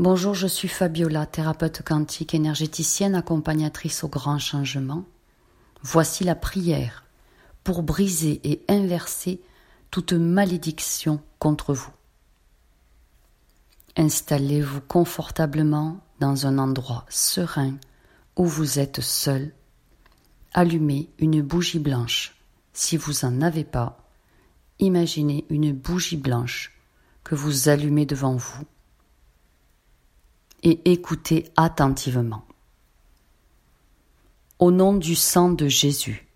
Bonjour, je suis Fabiola, thérapeute quantique énergéticienne accompagnatrice au grand changement. Voici la prière pour briser et inverser toute malédiction contre vous. Installez-vous confortablement dans un endroit serein où vous êtes seul. Allumez une bougie blanche. Si vous n'en avez pas, imaginez une bougie blanche que vous allumez devant vous et écoutez attentivement. Au nom du sang de Jésus,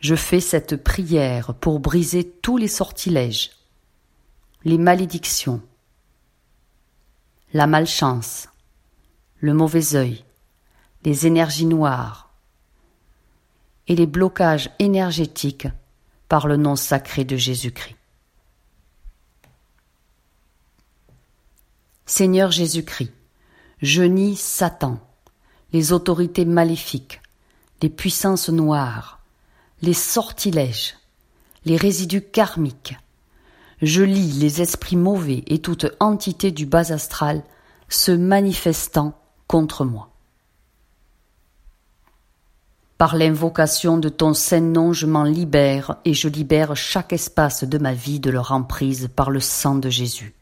je fais cette prière pour briser tous les sortilèges, les malédictions, la malchance, le mauvais œil, les énergies noires et les blocages énergétiques par le nom sacré de Jésus-Christ. Seigneur Jésus-Christ, je nie Satan, les autorités maléfiques, les puissances noires, les sortilèges, les résidus karmiques. Je lis les esprits mauvais et toute entité du bas astral se manifestant contre moi. Par l'invocation de ton saint nom, je m'en libère et je libère chaque espace de ma vie de leur emprise par le sang de Jésus.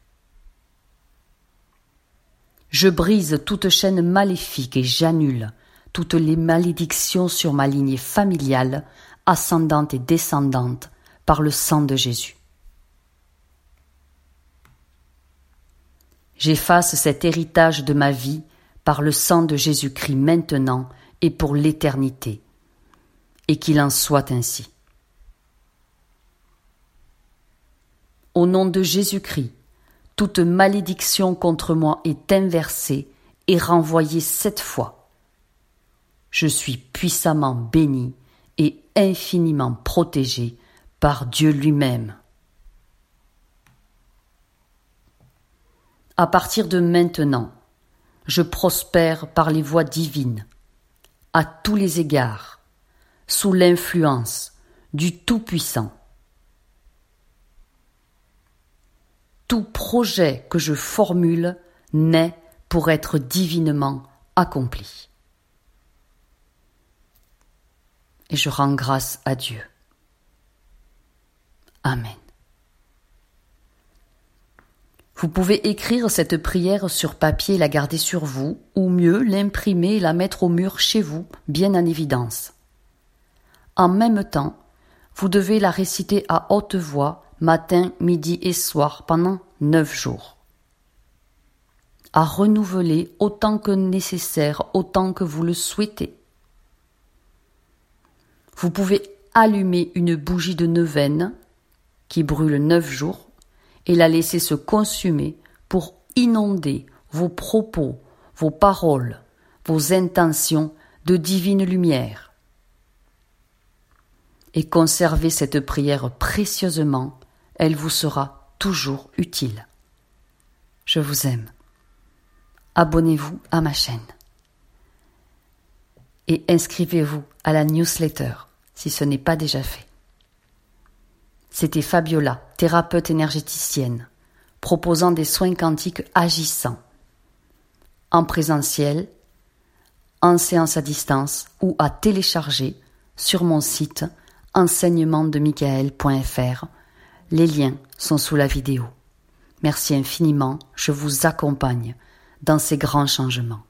Je brise toute chaîne maléfique et j'annule toutes les malédictions sur ma lignée familiale, ascendante et descendante, par le sang de Jésus. J'efface cet héritage de ma vie par le sang de Jésus-Christ maintenant et pour l'éternité, et qu'il en soit ainsi. Au nom de Jésus-Christ, toute malédiction contre moi est inversée et renvoyée sept fois. Je suis puissamment béni et infiniment protégé par Dieu lui-même. À partir de maintenant, je prospère par les voies divines, à tous les égards, sous l'influence du Tout-Puissant. Tout projet que je formule naît pour être divinement accompli. Et je rends grâce à Dieu. Amen. Vous pouvez écrire cette prière sur papier et la garder sur vous, ou mieux l'imprimer et la mettre au mur chez vous, bien en évidence. En même temps, vous devez la réciter à haute voix matin, midi et soir pendant neuf jours. À renouveler autant que nécessaire, autant que vous le souhaitez. Vous pouvez allumer une bougie de neuvaine qui brûle neuf jours et la laisser se consumer pour inonder vos propos, vos paroles, vos intentions de divine lumière. Et conservez cette prière précieusement elle vous sera toujours utile. Je vous aime. Abonnez-vous à ma chaîne. Et inscrivez-vous à la newsletter si ce n'est pas déjà fait. C'était Fabiola, thérapeute énergéticienne, proposant des soins quantiques agissants, en présentiel, en séance à distance ou à télécharger sur mon site enseignementdemichael.fr les liens sont sous la vidéo. Merci infiniment, je vous accompagne dans ces grands changements.